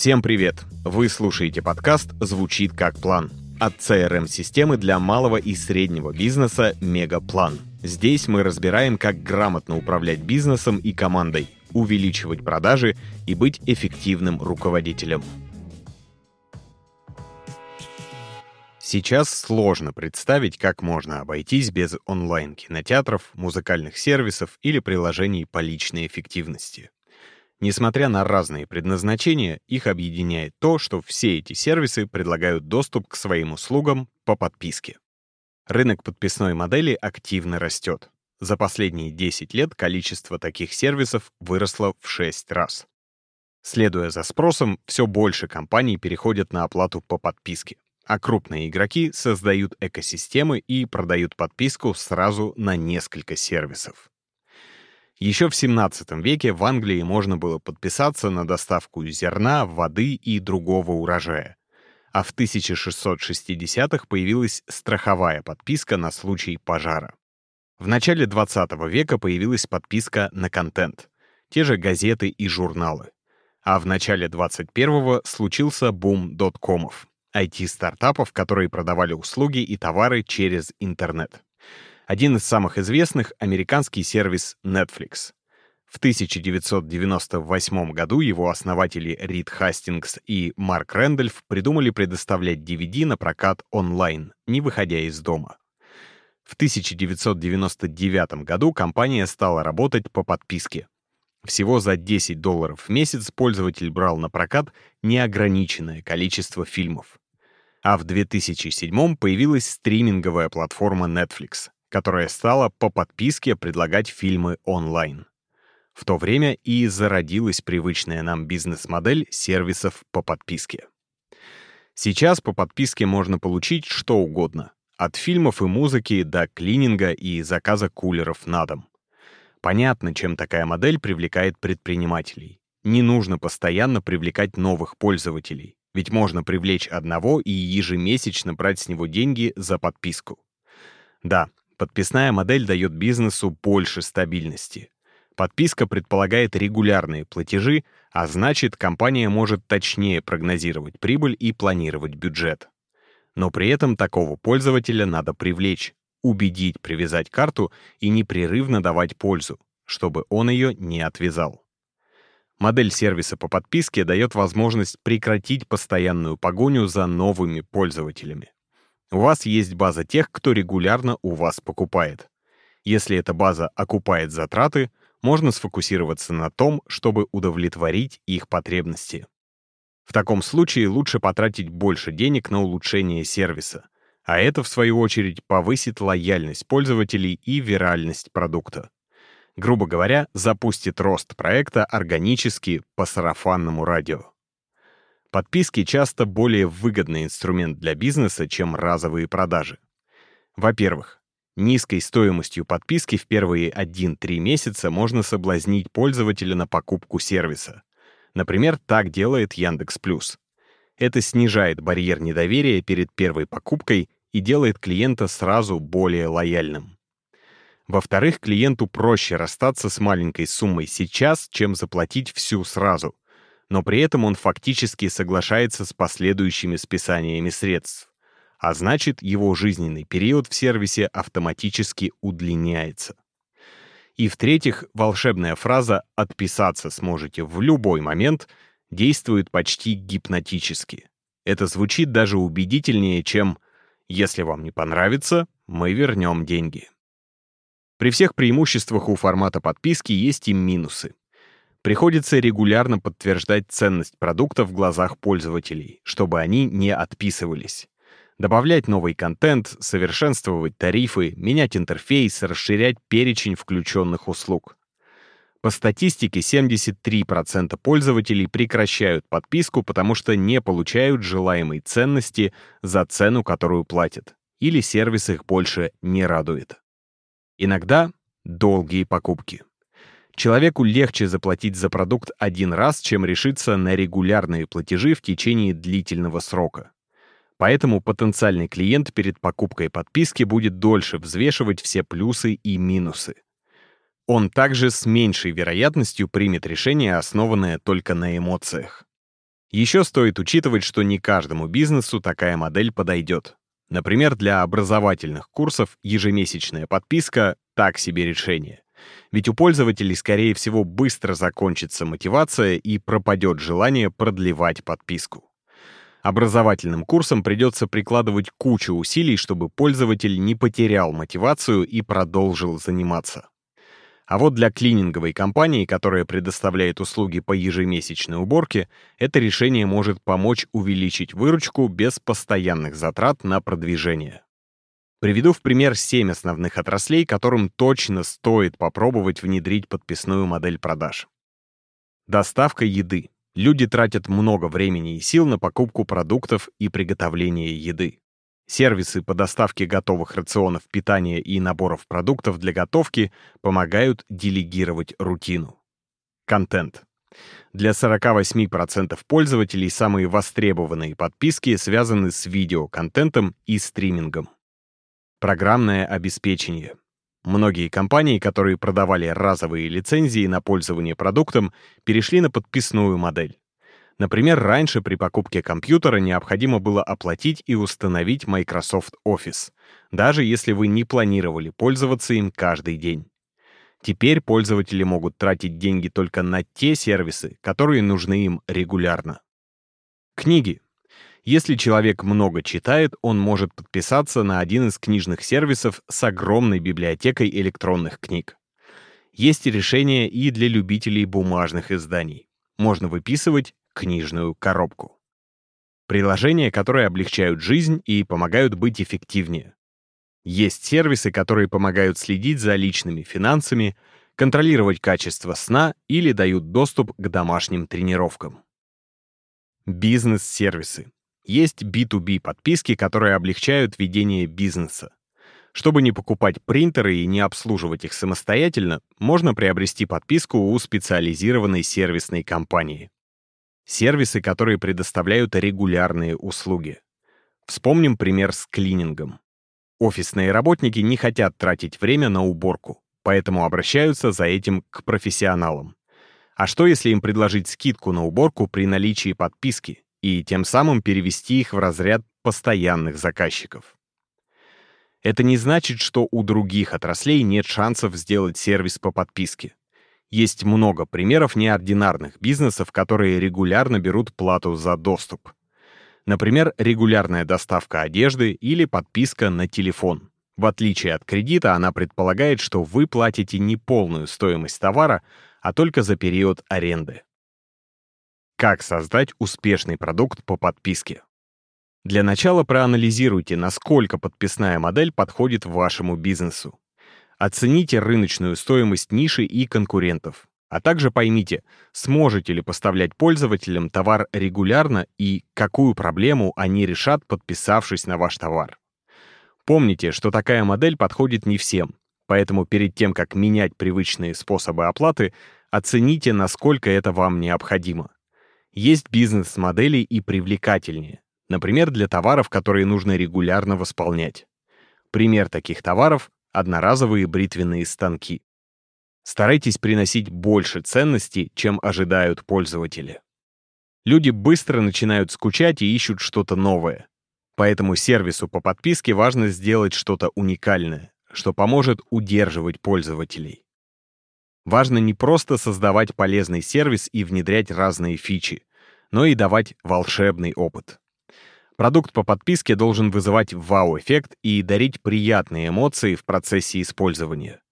Всем привет! Вы слушаете подкаст «Звучит как план» от CRM-системы для малого и среднего бизнеса «Мегаплан». Здесь мы разбираем, как грамотно управлять бизнесом и командой, увеличивать продажи и быть эффективным руководителем. Сейчас сложно представить, как можно обойтись без онлайн-кинотеатров, музыкальных сервисов или приложений по личной эффективности. Несмотря на разные предназначения, их объединяет то, что все эти сервисы предлагают доступ к своим услугам по подписке. Рынок подписной модели активно растет. За последние 10 лет количество таких сервисов выросло в 6 раз. Следуя за спросом, все больше компаний переходят на оплату по подписке, а крупные игроки создают экосистемы и продают подписку сразу на несколько сервисов. Еще в 17 веке в Англии можно было подписаться на доставку зерна, воды и другого урожая. А в 1660-х появилась страховая подписка на случай пожара. В начале 20 века появилась подписка на контент, те же газеты и журналы. А в начале 21-го случился бум доткомов, IT-стартапов, которые продавали услуги и товары через интернет. Один из самых известных — американский сервис Netflix. В 1998 году его основатели Рид Хастингс и Марк Рэндольф придумали предоставлять DVD на прокат онлайн, не выходя из дома. В 1999 году компания стала работать по подписке. Всего за 10 долларов в месяц пользователь брал на прокат неограниченное количество фильмов. А в 2007 появилась стриминговая платформа Netflix которая стала по подписке предлагать фильмы онлайн. В то время и зародилась привычная нам бизнес-модель сервисов по подписке. Сейчас по подписке можно получить что угодно, от фильмов и музыки до клининга и заказа кулеров на дом. Понятно, чем такая модель привлекает предпринимателей. Не нужно постоянно привлекать новых пользователей, ведь можно привлечь одного и ежемесячно брать с него деньги за подписку. Да, Подписная модель дает бизнесу больше стабильности. Подписка предполагает регулярные платежи, а значит, компания может точнее прогнозировать прибыль и планировать бюджет. Но при этом такого пользователя надо привлечь, убедить привязать карту и непрерывно давать пользу, чтобы он ее не отвязал. Модель сервиса по подписке дает возможность прекратить постоянную погоню за новыми пользователями. У вас есть база тех, кто регулярно у вас покупает. Если эта база окупает затраты, можно сфокусироваться на том, чтобы удовлетворить их потребности. В таком случае лучше потратить больше денег на улучшение сервиса, а это, в свою очередь, повысит лояльность пользователей и виральность продукта. Грубо говоря, запустит рост проекта органически по сарафанному радио. Подписки часто более выгодный инструмент для бизнеса, чем разовые продажи. Во-первых, низкой стоимостью подписки в первые 1-3 месяца можно соблазнить пользователя на покупку сервиса. Например, так делает Яндекс.Плюс. Это снижает барьер недоверия перед первой покупкой и делает клиента сразу более лояльным. Во-вторых, клиенту проще расстаться с маленькой суммой сейчас, чем заплатить всю сразу но при этом он фактически соглашается с последующими списаниями средств, а значит, его жизненный период в сервисе автоматически удлиняется. И в-третьих, волшебная фраза «отписаться сможете в любой момент» действует почти гипнотически. Это звучит даже убедительнее, чем «если вам не понравится, мы вернем деньги». При всех преимуществах у формата подписки есть и минусы. Приходится регулярно подтверждать ценность продукта в глазах пользователей, чтобы они не отписывались. Добавлять новый контент, совершенствовать тарифы, менять интерфейс, расширять перечень включенных услуг. По статистике 73% пользователей прекращают подписку, потому что не получают желаемой ценности за цену, которую платят, или сервис их больше не радует. Иногда долгие покупки. Человеку легче заплатить за продукт один раз, чем решиться на регулярные платежи в течение длительного срока. Поэтому потенциальный клиент перед покупкой подписки будет дольше взвешивать все плюсы и минусы. Он также с меньшей вероятностью примет решение, основанное только на эмоциях. Еще стоит учитывать, что не каждому бизнесу такая модель подойдет. Например, для образовательных курсов ежемесячная подписка — так себе решение. Ведь у пользователей, скорее всего, быстро закончится мотивация и пропадет желание продлевать подписку. Образовательным курсам придется прикладывать кучу усилий, чтобы пользователь не потерял мотивацию и продолжил заниматься. А вот для клининговой компании, которая предоставляет услуги по ежемесячной уборке, это решение может помочь увеличить выручку без постоянных затрат на продвижение. Приведу в пример 7 основных отраслей, которым точно стоит попробовать внедрить подписную модель продаж. Доставка еды. Люди тратят много времени и сил на покупку продуктов и приготовление еды. Сервисы по доставке готовых рационов питания и наборов продуктов для готовки помогают делегировать рутину. Контент. Для 48% пользователей самые востребованные подписки связаны с видеоконтентом и стримингом. Программное обеспечение. Многие компании, которые продавали разовые лицензии на пользование продуктом, перешли на подписную модель. Например, раньше при покупке компьютера необходимо было оплатить и установить Microsoft Office, даже если вы не планировали пользоваться им каждый день. Теперь пользователи могут тратить деньги только на те сервисы, которые нужны им регулярно. Книги. Если человек много читает, он может подписаться на один из книжных сервисов с огромной библиотекой электронных книг. Есть решения и для любителей бумажных изданий. Можно выписывать книжную коробку. Приложения, которые облегчают жизнь и помогают быть эффективнее. Есть сервисы, которые помогают следить за личными финансами, контролировать качество сна или дают доступ к домашним тренировкам. Бизнес-сервисы. Есть B2B подписки, которые облегчают ведение бизнеса. Чтобы не покупать принтеры и не обслуживать их самостоятельно, можно приобрести подписку у специализированной сервисной компании сервисы, которые предоставляют регулярные услуги. Вспомним пример с клинингом. Офисные работники не хотят тратить время на уборку, поэтому обращаются за этим к профессионалам. А что, если им предложить скидку на уборку при наличии подписки и тем самым перевести их в разряд постоянных заказчиков? Это не значит, что у других отраслей нет шансов сделать сервис по подписке. Есть много примеров неординарных бизнесов, которые регулярно берут плату за доступ. Например, регулярная доставка одежды или подписка на телефон. В отличие от кредита, она предполагает, что вы платите не полную стоимость товара, а только за период аренды. Как создать успешный продукт по подписке? Для начала проанализируйте, насколько подписная модель подходит вашему бизнесу. Оцените рыночную стоимость ниши и конкурентов. А также поймите, сможете ли поставлять пользователям товар регулярно и какую проблему они решат, подписавшись на ваш товар. Помните, что такая модель подходит не всем, поэтому перед тем, как менять привычные способы оплаты, оцените, насколько это вам необходимо. Есть бизнес-модели и привлекательнее, например, для товаров, которые нужно регулярно восполнять. Пример таких товаров одноразовые бритвенные станки. Старайтесь приносить больше ценностей, чем ожидают пользователи. Люди быстро начинают скучать и ищут что-то новое. Поэтому сервису по подписке важно сделать что-то уникальное, что поможет удерживать пользователей. Важно не просто создавать полезный сервис и внедрять разные фичи, но и давать волшебный опыт. Продукт по подписке должен вызывать вау-эффект и дарить приятные эмоции в процессе использования.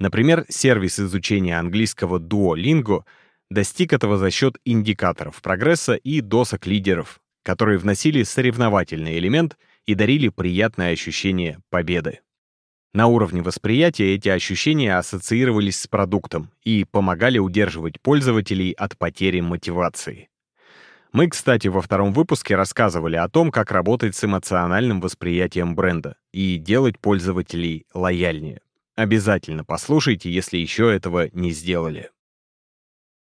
Например, сервис изучения английского Duolingo достиг этого за счет индикаторов прогресса и досок лидеров, которые вносили соревновательный элемент и дарили приятное ощущение победы. На уровне восприятия эти ощущения ассоциировались с продуктом и помогали удерживать пользователей от потери мотивации. Мы, кстати, во втором выпуске рассказывали о том, как работать с эмоциональным восприятием бренда и делать пользователей лояльнее. Обязательно послушайте, если еще этого не сделали.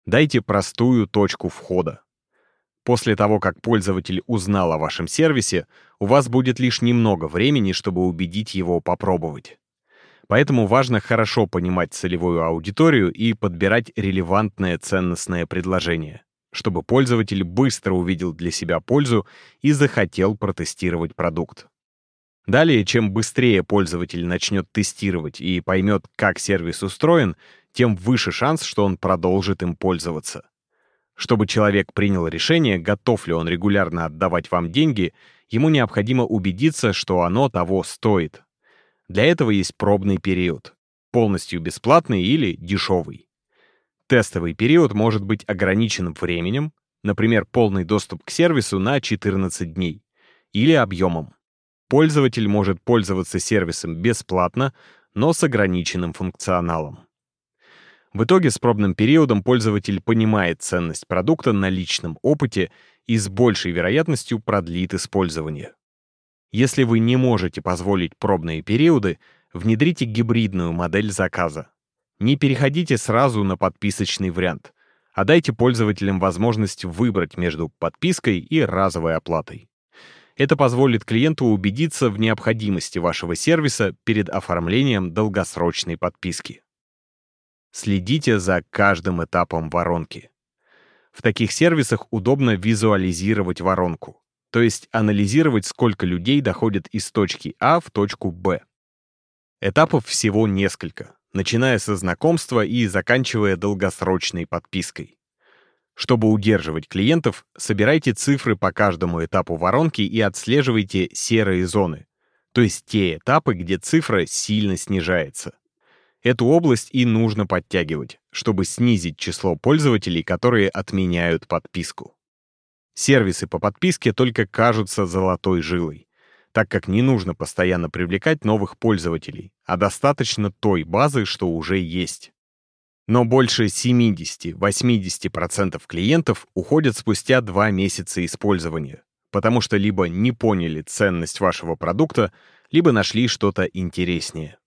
Дайте простую точку входа. После того, как пользователь узнал о вашем сервисе, у вас будет лишь немного времени, чтобы убедить его попробовать. Поэтому важно хорошо понимать целевую аудиторию и подбирать релевантное ценностное предложение чтобы пользователь быстро увидел для себя пользу и захотел протестировать продукт. Далее, чем быстрее пользователь начнет тестировать и поймет, как сервис устроен, тем выше шанс, что он продолжит им пользоваться. Чтобы человек принял решение, готов ли он регулярно отдавать вам деньги, ему необходимо убедиться, что оно того стоит. Для этого есть пробный период. Полностью бесплатный или дешевый. Тестовый период может быть ограничен временем, например, полный доступ к сервису на 14 дней, или объемом. Пользователь может пользоваться сервисом бесплатно, но с ограниченным функционалом. В итоге с пробным периодом пользователь понимает ценность продукта на личном опыте и с большей вероятностью продлит использование. Если вы не можете позволить пробные периоды, внедрите гибридную модель заказа. Не переходите сразу на подписочный вариант, а дайте пользователям возможность выбрать между подпиской и разовой оплатой. Это позволит клиенту убедиться в необходимости вашего сервиса перед оформлением долгосрочной подписки. Следите за каждым этапом воронки. В таких сервисах удобно визуализировать воронку, то есть анализировать, сколько людей доходят из точки А в точку Б. Этапов всего несколько, начиная со знакомства и заканчивая долгосрочной подпиской. Чтобы удерживать клиентов, собирайте цифры по каждому этапу воронки и отслеживайте серые зоны, то есть те этапы, где цифра сильно снижается. Эту область и нужно подтягивать, чтобы снизить число пользователей, которые отменяют подписку. Сервисы по подписке только кажутся золотой жилой, так как не нужно постоянно привлекать новых пользователей, а достаточно той базы, что уже есть. Но больше 70-80% клиентов уходят спустя два месяца использования, потому что либо не поняли ценность вашего продукта, либо нашли что-то интереснее.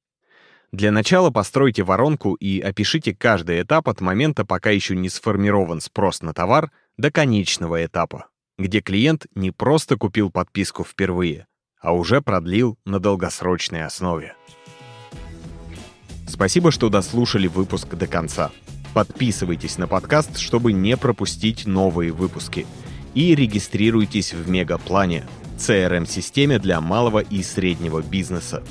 Для начала постройте воронку и опишите каждый этап от момента, пока еще не сформирован спрос на товар, до конечного этапа, где клиент не просто купил подписку впервые, а уже продлил на долгосрочной основе. Спасибо, что дослушали выпуск до конца. Подписывайтесь на подкаст, чтобы не пропустить новые выпуски. И регистрируйтесь в Мегаплане, CRM-системе для малого и среднего бизнеса.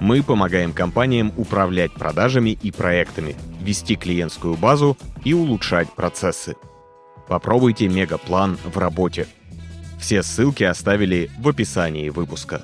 Мы помогаем компаниям управлять продажами и проектами, вести клиентскую базу и улучшать процессы. Попробуйте Мегаплан в работе. Все ссылки оставили в описании выпуска.